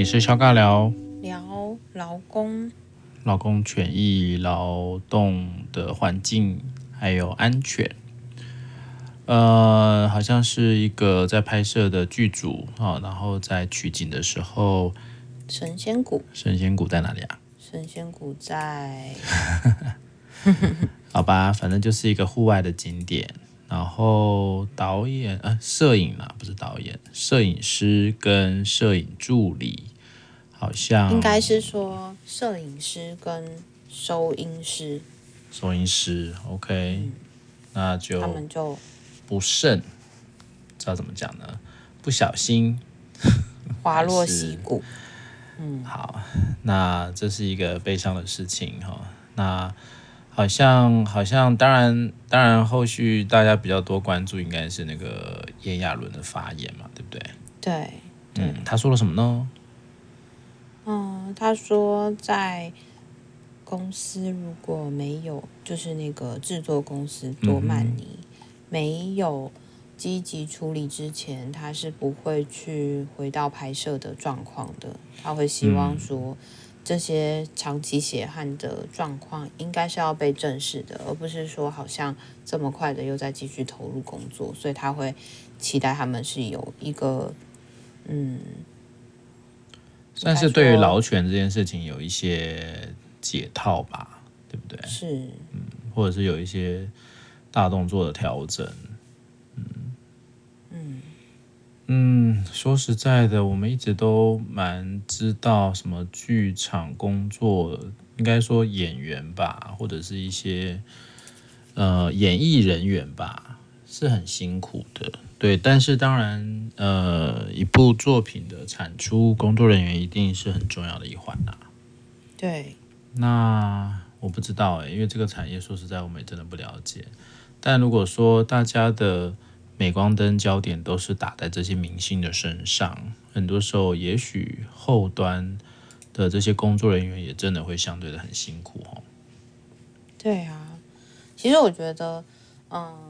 也是肖尬聊，聊劳工、劳工权益、劳动的环境还有安全。呃，好像是一个在拍摄的剧组啊，然后在取景的时候，神仙谷，神仙谷在哪里啊？神仙谷在，好吧，反正就是一个户外的景点。然后导演呃，摄影啊，不是导演，摄影师跟摄影助理，好像应该是说摄影师跟收音师，收音师，OK，嗯，那就他们就不慎，知道怎么讲呢？不小心 滑落溪谷。嗯，好，那这是一个悲伤的事情哈。那好像好像，当然当然，后续大家比较多关注应该是那个炎亚纶的发言嘛，对不对？对，嗯，他说了什么呢？嗯，他说在公司如果没有，就是那个制作公司多曼尼、嗯、没有积极处理之前，他是不会去回到拍摄的状况的。他会希望说。嗯这些长期血汗的状况应该是要被正视的，而不是说好像这么快的又在继续投入工作，所以他会期待他们是有一个，嗯，算是对于劳权这件事情有一些解套吧，对不对？是，嗯，或者是有一些大动作的调整。嗯，说实在的，我们一直都蛮知道什么剧场工作，应该说演员吧，或者是一些呃演艺人员吧，是很辛苦的。对，但是当然，呃，一部作品的产出，工作人员一定是很重要的一环呐。对，那我不知道欸，因为这个产业说实在，我们也真的不了解。但如果说大家的镁光灯焦点都是打在这些明星的身上，很多时候，也许后端的这些工作人员也真的会相对的很辛苦哦。对啊，其实我觉得，嗯，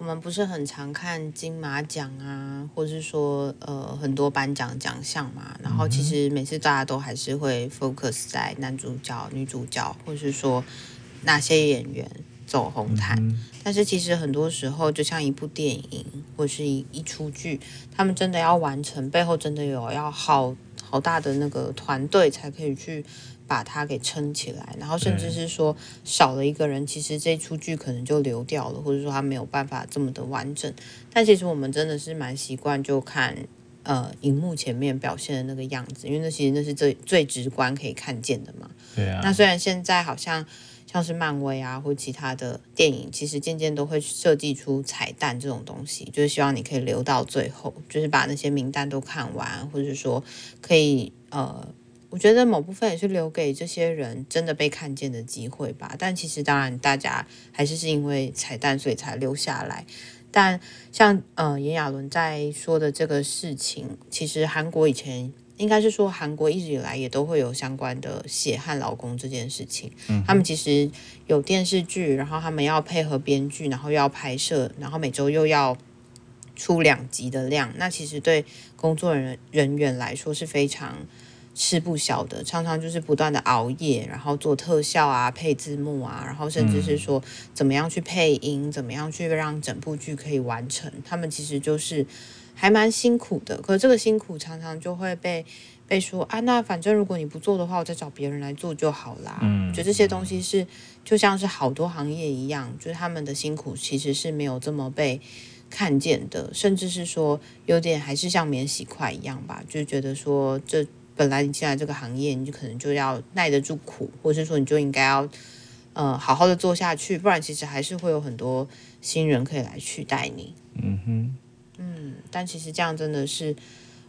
我们不是很常看金马奖啊，或是说，呃，很多颁奖奖项嘛。然后其实每次大家都还是会 focus 在男主角、女主角，或是说哪些演员。走红毯，嗯，但是其实很多时候，就像一部电影或是一一出剧，他们真的要完成，背后真的有要好好大的那个团队才可以去把它给撑起来。然后甚至是说少了一个人，其实这出剧可能就流掉了，或者说他没有办法这么的完整。但其实我们真的是蛮习惯就看呃荧幕前面表现的那个样子，因为那其实那是最最直观可以看见的嘛。对啊。那虽然现在好像。像是漫威啊，或其他的电影，其实渐渐都会设计出彩蛋这种东西，就是希望你可以留到最后，就是把那些名单都看完，或者说可以呃，我觉得某部分也是留给这些人真的被看见的机会吧。但其实当然，大家还是是因为彩蛋所以才留下来。但像呃炎亚纶在说的这个事情，其实韩国以前。应该是说，韩国一直以来也都会有相关的血汗劳工这件事情。嗯，他们其实有电视剧，然后他们要配合编剧，然后又要拍摄，然后每周又要出两集的量。那其实对工作人人员来说是非常吃不消的，常常就是不断的熬夜，然后做特效啊、配字幕啊，然后甚至是说怎么样去配音，怎么样去让整部剧可以完成。他们其实就是。还蛮辛苦的，可是这个辛苦常常就会被被说啊，那反正如果你不做的话，我再找别人来做就好啦。嗯，觉得这些东西是就像是好多行业一样，就是他们的辛苦其实是没有这么被看见的，甚至是说有点还是像免洗块一样吧，就觉得说这本来你进来这个行业，你就可能就要耐得住苦，或是说你就应该要呃好好的做下去，不然其实还是会有很多新人可以来取代你。嗯哼。嗯，但其实这样真的是，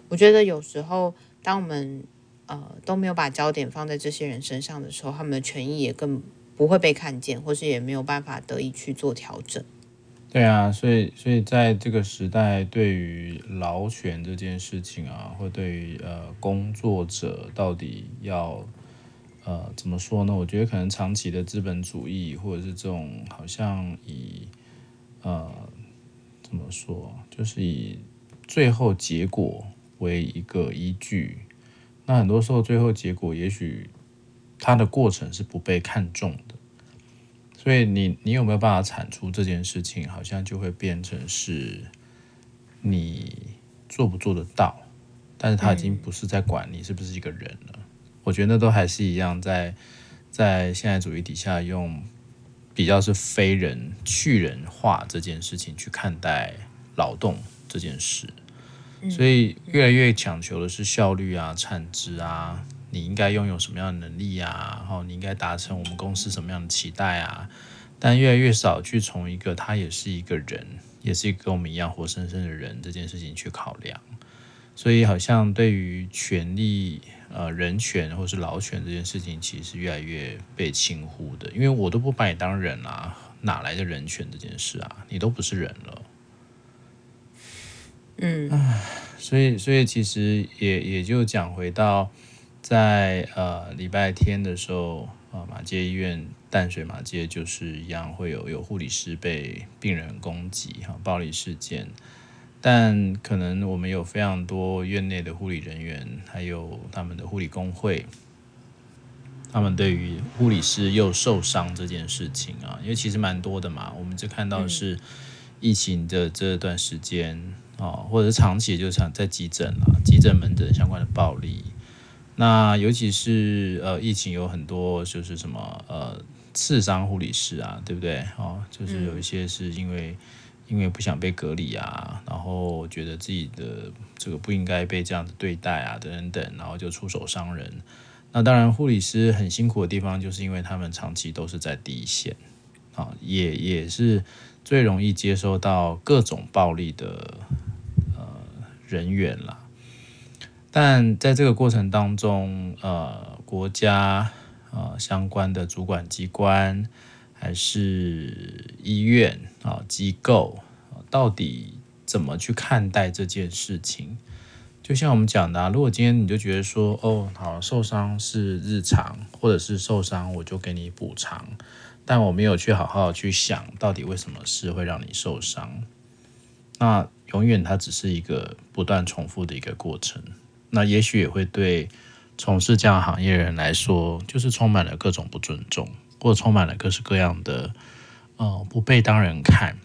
我觉得有时候，当我们呃都没有把焦点放在这些人身上的时候，他们的权益也更不会被看见，或是也没有办法得以去做调整。对啊，所以所以在这个时代，对于劳权这件事情啊，或对于呃工作者到底要呃怎么说呢？我觉得可能长期的资本主义，或者是这种好像以呃。怎么说？就是以最后结果为一个依据。那很多时候最后结果，也许它的过程是不被看重的。所以你你有没有办法产出这件事情，好像就会变成是你做不做得到，但是他已经不是在管你是不是一个人了。我觉得那都还是一样，在在现代主义底下用比较是非人去人化这件事情去看待劳动这件事，所以越来越强求的是效率啊、产值啊。你应该拥有什么样的能力啊？然后你应该达成我们公司什么样的期待啊？但越来越少去从一个他也是一个人，也是跟我们一样活生生的人这件事情去考量。所以好像对于权利、呃人权或是劳权这件事情，其实是越来越被轻忽的。因为我都不把你当人啊，哪来的人权这件事啊？你都不是人了。嗯，唉，所以所以其实也也就讲回到。在呃礼拜天的时候，呃马街医院淡水马街就是一样会有有护理师被病人攻击哈暴力事件，但可能我们有非常多院内的护理人员，还有他们的护理工会，他们对于护理师又受伤这件事情啊，因为其实蛮多的嘛，我们就看到是疫情的这段时间啊，或者是长期就常在急诊啊，急诊门诊相关的暴力。那尤其是呃，疫情有很多就是什么呃，刺伤护理师啊，对不对？哦，就是有一些是因为、嗯、因为不想被隔离啊，然后觉得自己的这个不应该被这样子对待啊，等等，然后就出手伤人。那当然，护理师很辛苦的地方，就是因为他们长期都是在第一线啊，也也是最容易接收到各种暴力的呃人员啦。但在这个过程当中，呃，国家呃相关的主管机关还是医院啊机构，到底怎么去看待这件事情？就像我们讲的啊，如果今天你就觉得说，哦，好，受伤是日常，或者是受伤我就给你补偿，但我没有去好好去想到底为什么事会让你受伤，那永远它只是一个不断重复的一个过程。那也许也会对从事这样行业的人来说，就是充满了各种不尊重，或充满了各式各样的，呃，不被当人看。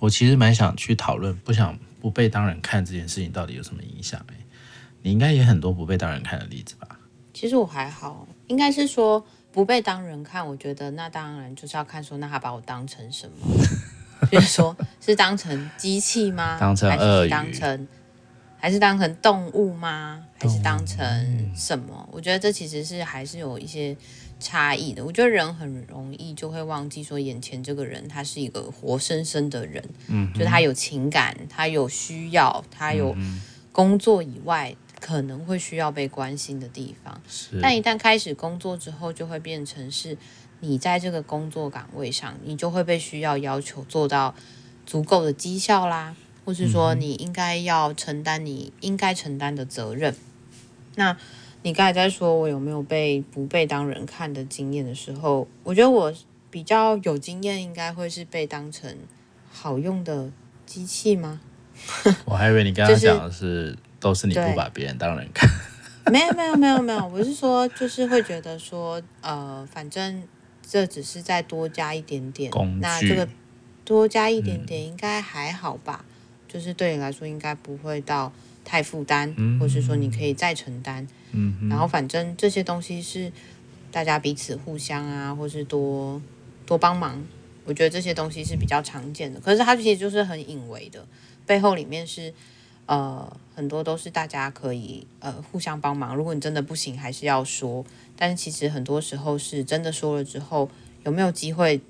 我其实蛮想去讨论，不想不被当人看这件事情到底有什么影响？哎，你应该也很多不被当人看的例子吧？其实我还好，应该是说不被当人看。我觉得那当然就是要看说，那他把我当成什么？就是说是当成机器吗？当成鳄鱼？当成？还是当成动物吗？还是当成什么？我觉得这其实是还是有一些差异的。我觉得人很容易就会忘记说，眼前这个人他是一个活生生的人，嗯，就他有情感，他有需要，他有工作以外可能会需要被关心的地方。是，但一旦开始工作之后，就会变成是你在这个工作岗位上，你就会被需要要求做到足够的绩效啦。或是说你应该要承担你应该承担的责任。那你刚才在说我有没有被不被当人看的经验的时候，我觉得我比较有经验，应该会是被当成好用的机器吗？我还以为你刚刚讲的是都是你不把别人当人看。没有没有没有没有，我是说就是会觉得说呃，反正这只是再多加一点点工，那这个多加一点点应该还好吧。就是对你来说应该不会到太负担，嗯，或是说你可以再承担，嗯，然后反正这些东西是大家彼此互相啊，或是多多帮忙，我觉得这些东西是比较常见的。可是它其实就是很隐微的，背后里面是呃很多都是大家可以呃互相帮忙。如果你真的不行，还是要说。但是其实很多时候是真的说了之后，有没有机会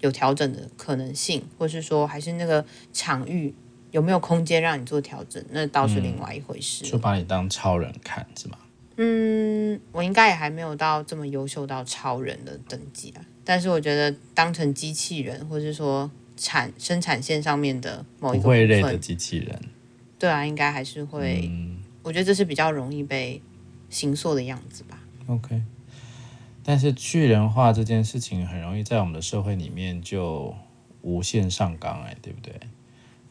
有调整的可能性，或是说还是那个场域。有没有空间让你做调整？那倒是另外一回事。就把你当超人看是吗？嗯，我应该也还没有到这么优秀到超人的等级啊。但是我觉得当成机器人，或是说产生产线上面的某一个部的机器人，对啊，应该还是会。嗯，我觉得这是比较容易被形塑的样子吧。OK，但是巨人化这件事情很容易在我们的社会里面就无限上纲，哎，对不对？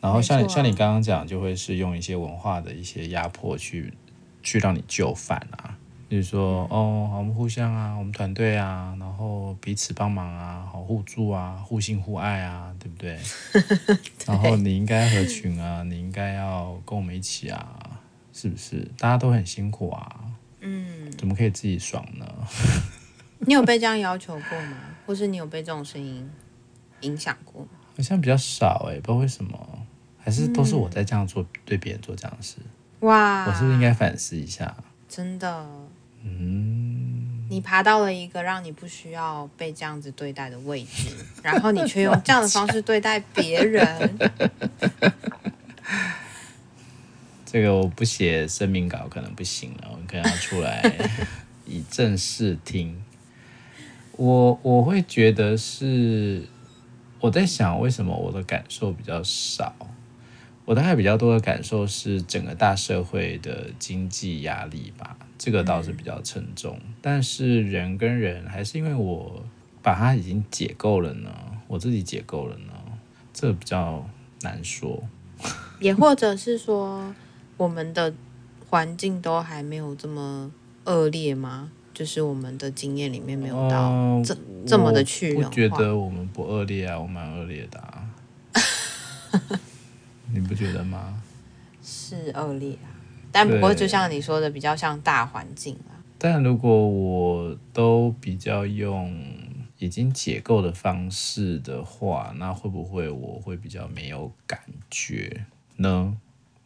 然后像你、啊、像你刚刚讲，就会是用一些文化的一些压迫去去让你就范啊。比如说，哦，我们互相啊，我们团队啊，然后彼此帮忙啊，好互助啊，互信互爱啊，对不对？对，然后你应该合群啊，你应该要跟我们一起啊，是不是？大家都很辛苦啊，嗯，怎么可以自己爽呢？你有被这样要求过吗？或是你有被这种声音影响过吗？好像比较少哎、欸，不知道为什么，还是都是我在这样做，嗯、对别人做这样的事。哇，我是不是应该反思一下？真的。嗯，你爬到了一个让你不需要被这样子对待的位置，然后你却用这样的方式对待别人。这个我不写声明稿可能不行了，我可能要出来以正视听。我我会觉得是我在想，为什么我的感受比较少？我大概比较多的感受是整个大社会的经济压力吧。这个倒是比较沉重，嗯、但是人跟人还是因为我把它已经解构了呢，我自己解构了呢，这比较难说。也或者是说，我们的环境都还没有这么恶劣吗？就是我们的经验里面没有到这、呃、这么的去人化。我觉得我们不恶劣啊，我蛮恶劣的啊，你 不觉得吗？是恶劣啊。但不过，就像你说的，比较像大环境啊。但如果我都比较用已经解构的方式的话，那会不会我会比较没有感觉呢？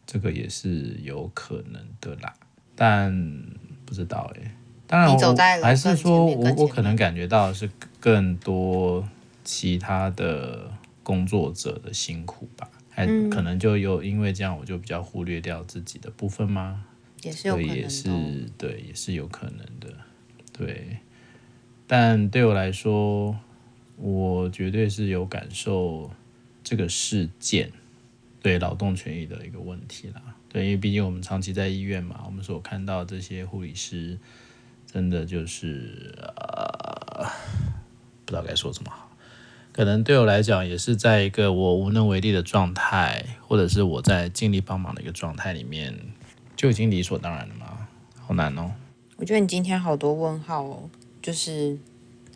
这个也是有可能的啦。但不知道哎、欸。当然还是说我我可能感觉到的是更多其他的工作者的辛苦吧。还可能就有因为这样，我就比较忽略掉自己的部分吗？也是有可能也是对，也是有可能的。对，但对我来说，我绝对是有感受这个事件对劳动权益的一个问题啦。对，因为毕竟我们长期在医院嘛，我们所看到这些护理师，真的就是呃，不知道该说什么好。可能对我来讲，也是在一个我无能为力的状态，或者是我在尽力帮忙的一个状态里面，就已经理所当然了吗？好难哦。我觉得你今天好多问号哦，就是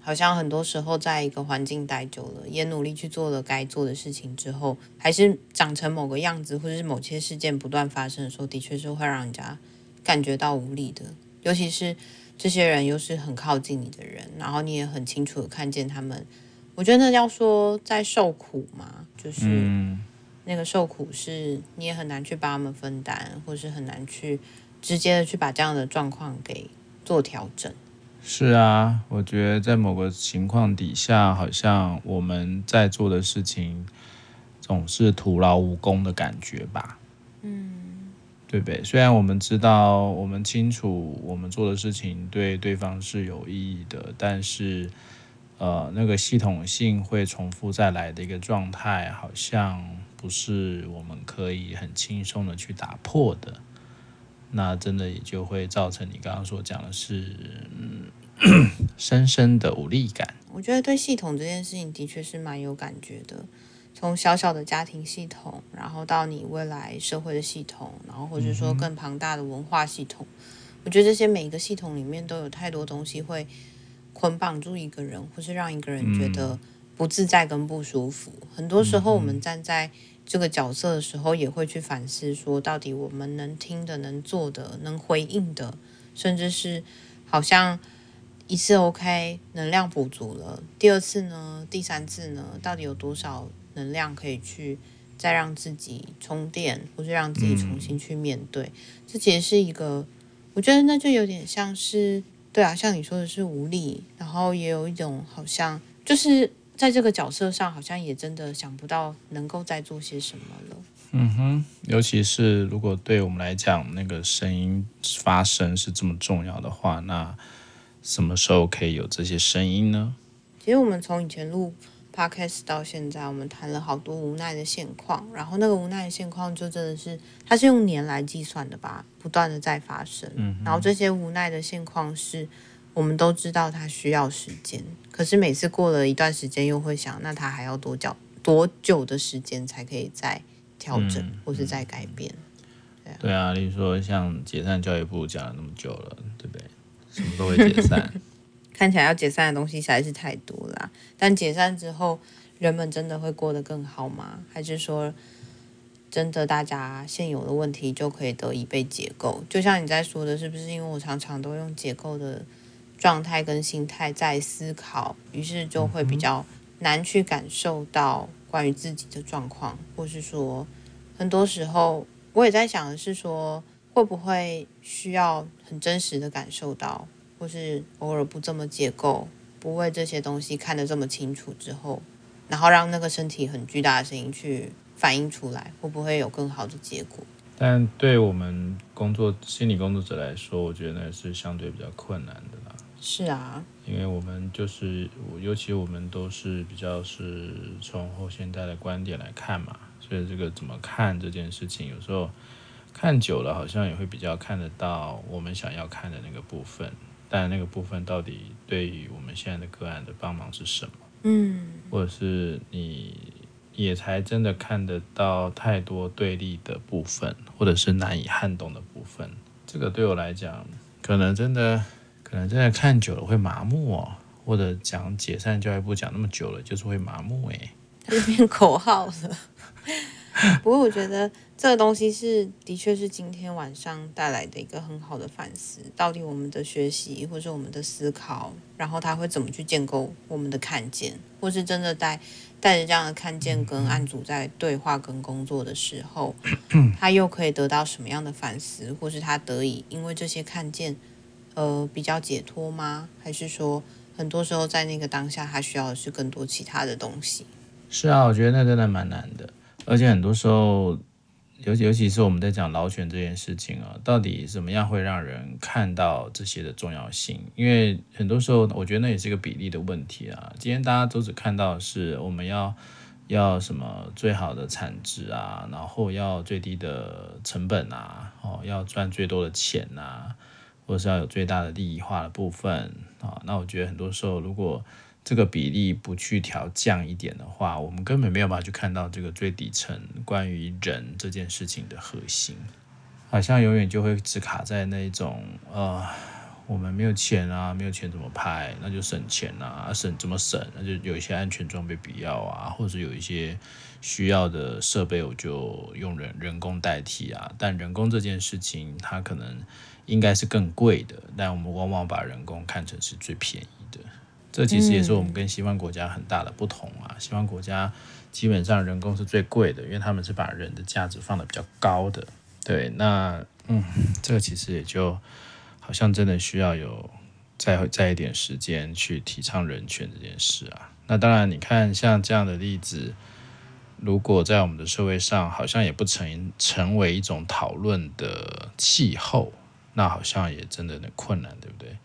好像很多时候在一个环境待久了，也努力去做了该做的事情之后，还是长成某个样子，或者是某些事件不断发生的时候，的确是会让人家感觉到无力的。尤其是这些人又是很靠近你的人，然后你也很清楚的看见他们。我觉得那要说在受苦嘛，就是那个受苦是你也很难去帮他们分担，或是很难去直接的去把这样的状况给做调整。是啊，我觉得在某个情况底下，好像我们在做的事情总是徒劳无功的感觉吧？嗯，对不对？虽然我们知道，我们清楚我们做的事情对对方是有意义的，但是。呃，那个系统性会重复再来的一个状态，好像不是我们可以很轻松的去打破的。那真的也就会造成你刚刚所讲的是，嗯，深深的无力感。我觉得对系统这件事情的确是蛮有感觉的，从小小的家庭系统，然后到你未来社会的系统，然后或者说更庞大的文化系统，嗯、我觉得这些每一个系统里面都有太多东西会。捆绑住一个人，或是让一个人觉得不自在跟不舒服。嗯、很多时候，我们站在这个角色的时候，也会去反思：说到底，我们能听的、能做的、能回应的，甚至是好像一次 OK，能量补足了，第二次呢？第三次呢？到底有多少能量可以去再让自己充电，或是让自己重新去面对？嗯、这其实是一个，我觉得那就有点像是。对啊，像你说的是无力，然后也有一种好像就是在这个角色上，好像也真的想不到能够再做些什么了。嗯哼，尤其是如果对我们来讲，那个声音发声是这么重要的话，那什么时候可以有这些声音呢？其实我们从以前录。Podcast 到现在，我们谈了好多无奈的现况，然后那个无奈的现况就真的是，它是用年来计算的吧，不断的在发生。嗯，然后这些无奈的现况是，我们都知道它需要时间，可是每次过了一段时间，又会想，那它还要多久多久的时间才可以再调整或是再改变？对啊，对啊，例如说像解散教育部讲了那么久了，对不对？什么都会解散，看起来要解散的东西实在是太多了。但解散之后，人们真的会过得更好吗？还是说，真的大家现有的问题就可以得以被解构？就像你在说的，是不是因为我常常都用解构的状态跟心态在思考，于是就会比较难去感受到关于自己的状况，或是说，很多时候我也在想的是说，会不会需要很真实的感受到，或是偶尔不这么解构，不为这些东西看得这么清楚之后，然后让那个身体很巨大的声音去反映出来，会不会有更好的结果？但对我们工作心理工作者来说，我觉得那是相对比较困难的啦。是啊，因为我们就是，尤其我们都是比较是从后现代的观点来看嘛，所以这个怎么看这件事情，有时候看久了，好像也会比较看得到我们想要看的那个部分，但那个部分到底对于我们现在的个案的帮忙是什么？嗯，或者是你也才真的看得到太多对立的部分，或者是难以撼动的部分，这个对我来讲，可能真的。可能真的看久了会麻木哦，或者讲解散教育部讲那么久了，就是会麻木哎，它 就变口号了。不过我觉得这个东西是的确是今天晚上带来的一个很好的反思，到底我们的学习或者我们的思考，然后他会怎么去建构我们的看见，或是真的带带着这样的看见跟案主在对话跟工作的时候，他又可以得到什么样的反思，或是他得以因为这些看见。呃，比较解脱吗？还是说，很多时候在那个当下，他需要的是更多其他的东西？是啊，我觉得那真的蛮难的，而且很多时候，尤尤其是我们在讲劳权这件事情啊，到底怎么样会让人看到这些的重要性？因为很多时候，我觉得那也是一个比例的问题啊。今天大家都只看到是我们要要什么最好的产值啊，然后要最低的成本啊，哦，要赚最多的钱啊。或者是要有最大的利益化的部分啊，那我觉得很多时候，如果这个比例不去调降一点的话，我们根本没有办法去看到这个最底层关于人这件事情的核心，好像永远就会只卡在那种呃，我们没有钱啊，没有钱怎么拍？那就省钱啊，省怎么省？那就有一些安全装备必要啊，或者有一些需要的设备，我就用人人工代替啊。但人工这件事情，它可能。应该是更贵的，但我们往往把人工看成是最便宜。这其实也是我们跟西方国家很大的不同啊。西方国家基本上人工是最贵的，因为他们是把人的价值放的比较高的。对，那嗯，这个其实也就好像真的需要有再再一点时间去提倡人权这件事啊。那当然，你看像这样的例子，如果在我们的社会上，好像也不成成为一种讨论的气候。那好像也真的很困难，对不对？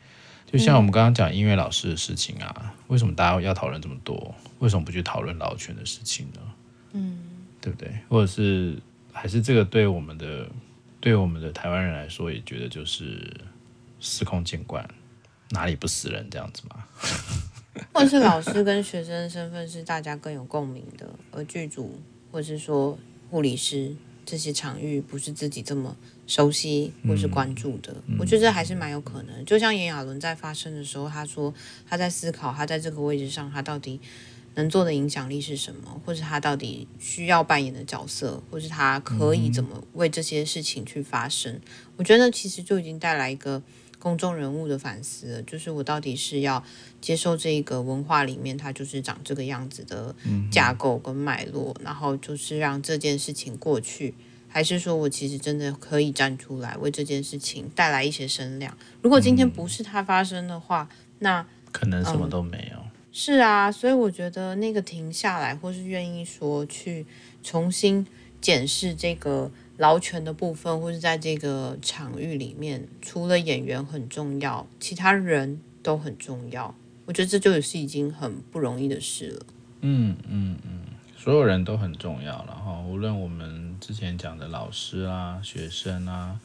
就像我们刚刚讲音乐老师的事情啊，嗯、为什么大家要讨论这么多？为什么不去讨论老权的事情呢？嗯，对不对？或者是还是这个对我们的对我们的台湾人来说，也觉得就是司空见惯，哪里不死人这样子吗？或者是老师跟学生的身份是大家更有共鸣的，而剧组或者是说护理师这些场域不是自己这么。熟悉或是关注的，嗯、我觉得这还是蛮有可能。嗯、就像炎亚纶在发声的时候，他说他在思考，他在这个位置上，他到底能做的影响力是什么，或是他到底需要扮演的角色，或是他可以怎么为这些事情去发声。嗯、我觉得其实就已经带来一个公众人物的反思了，就是我到底是要接受这个文化里面它就是长这个样子的架构跟脉络，然后就是让这件事情过去。还是说我其实真的可以站出来为这件事情带来一些声量。如果今天不是它发生的话，嗯、那可能什么都没有、嗯。是啊，所以我觉得那个停下来，或是愿意说去重新检视这个劳权的部分，或是在这个场域里面，除了演员很重要，其他人都很重要。我觉得这就是已经很不容易的事了。嗯嗯嗯，所有人都很重要了哈，无论我们。之前讲的老师啊、学生啊、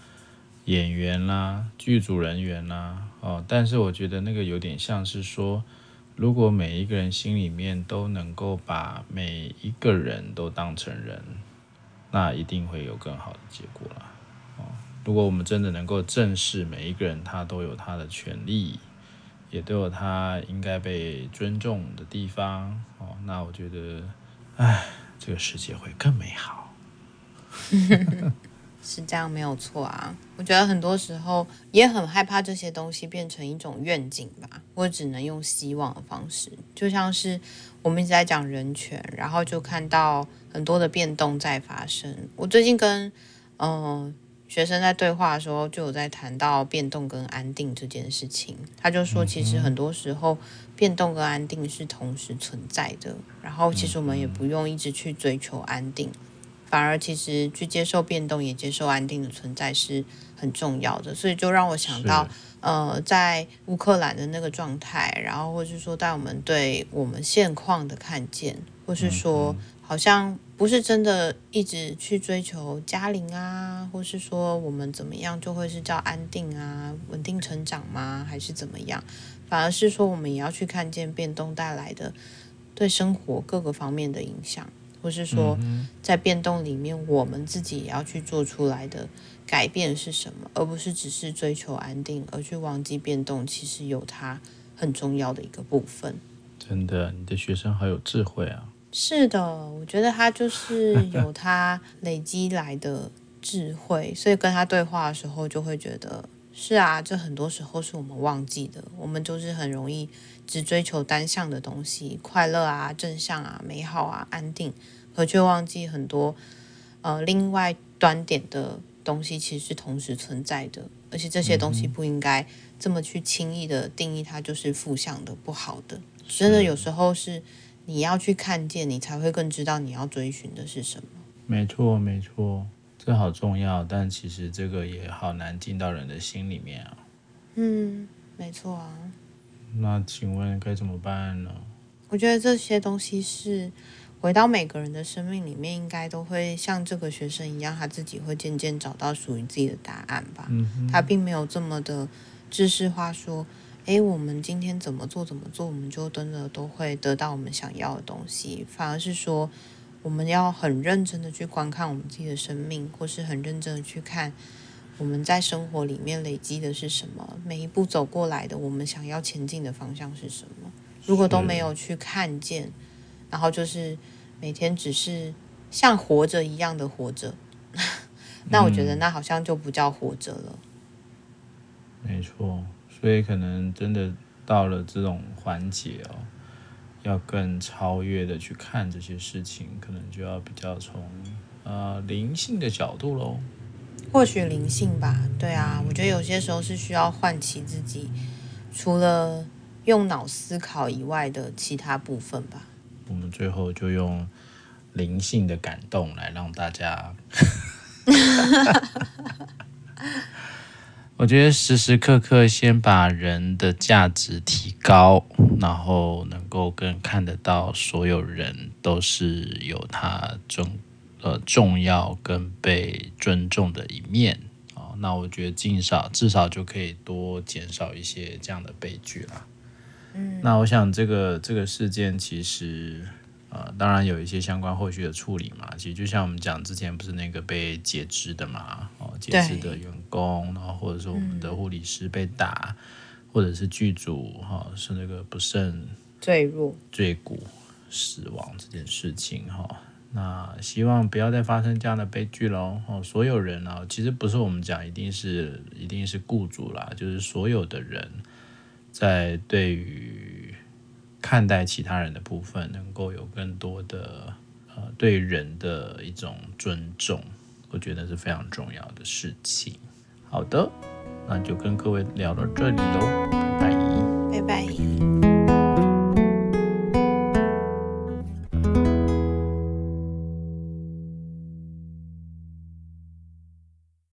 演员啦、剧组人员啦，哦，但是我觉得那个有点像是说，如果每一个人心里面都能够把每一个人都当成人，那一定会有更好的结果啦。如果我们真的能够正视每一个人，他都有他的权利，也都有他应该被尊重的地方哦，那我觉得，哎，这个世界会更美好。是这样没有错啊，我觉得很多时候也很害怕这些东西变成一种愿景吧，我只能用希望的方式，就像是我们一直在讲人权，然后就看到很多的变动在发生。我最近跟嗯、学生在对话的时候，就有在谈到变动跟安定这件事情，他就说其实很多时候变动跟安定是同时存在的，然后其实我们也不用一直去追求安定。反而，其实去接受变动，也接受安定的存在是很重要的。所以，就让我想到，呃，在乌克兰的那个状态，然后，或是说，带我们对我们现况的看见，或是说，好像不是真的一直去追求加零啊，或是说我们怎么样就会是叫安定啊、稳定成长吗？还是怎么样？反而是说，我们也要去看见变动带来的对生活各个方面的影响。或是说，在变动里面，我们自己也要去做出来的改变是什么，而不是只是追求安定，而去忘记变动其实有它很重要的一个部分。真的，你的学生好有智慧啊！是的，我觉得他就是有他累积来的智慧，所以跟他对话的时候，就会觉得是啊，这很多时候是我们忘记的，我们就是很容易。只追求单向的东西，快乐啊、正向啊、美好啊、安定，而却忘记很多呃另外端点的东西其实是同时存在的，而且这些东西不应该这么去轻易的定义它就是负向的、不好的。真的有时候是你要去看见，你才会更知道你要追寻的是什么。没错，没错，这好重要，但其实这个也好难进到人的心里面啊。嗯，没错啊。那请问该怎么办呢？我觉得这些东西是回到每个人的生命里面，应该都会像这个学生一样，他自己会渐渐找到属于自己的答案吧。嗯，他并没有这么的知识化，说，诶，我们今天怎么做怎么做，我们就真的都会得到我们想要的东西。反而是说，我们要很认真的去观看我们自己的生命，或是很认真的去看。我们在生活里面累积的是什么？每一步走过来的，我们想要前进的方向是什么？如果都没有去看见，然后就是每天只是像活着一样的活着，那我觉得那好像就不叫活着了。嗯，没错，所以可能真的到了这种环节哦，要更超越的去看这些事情，可能就要比较从呃灵性的角度喽。或许灵性吧，对啊，我觉得有些时候是需要唤起自己，除了用脑思考以外的其他部分吧。我们最后就用灵性的感动来让大家，我觉得时时刻刻先把人的价值提高，然后能够更看得到所有人都是有他中。呃，重要跟被尊重的一面啊，那我觉得至少至少就可以多减少一些这样的悲剧啦。嗯，那我想这个这个事件其实呃，当然有一些相关后续的处理嘛。其实就像我们讲之前不是那个被截肢的嘛，哦，解释的员工，然后或者说我们的护理师被打，嗯、或者是剧组哈是那个不慎坠入坠谷死亡这件事情哈。那希望不要再发生这样的悲剧喽！哦，所有人啊，其实不是我们讲一定是一定是雇主啦，就是所有的人在对于看待其他人的部分，能够有更多的呃对人的一种尊重，我觉得是非常重要的事情。好的，那就跟各位聊到这里喽，拜拜，拜拜。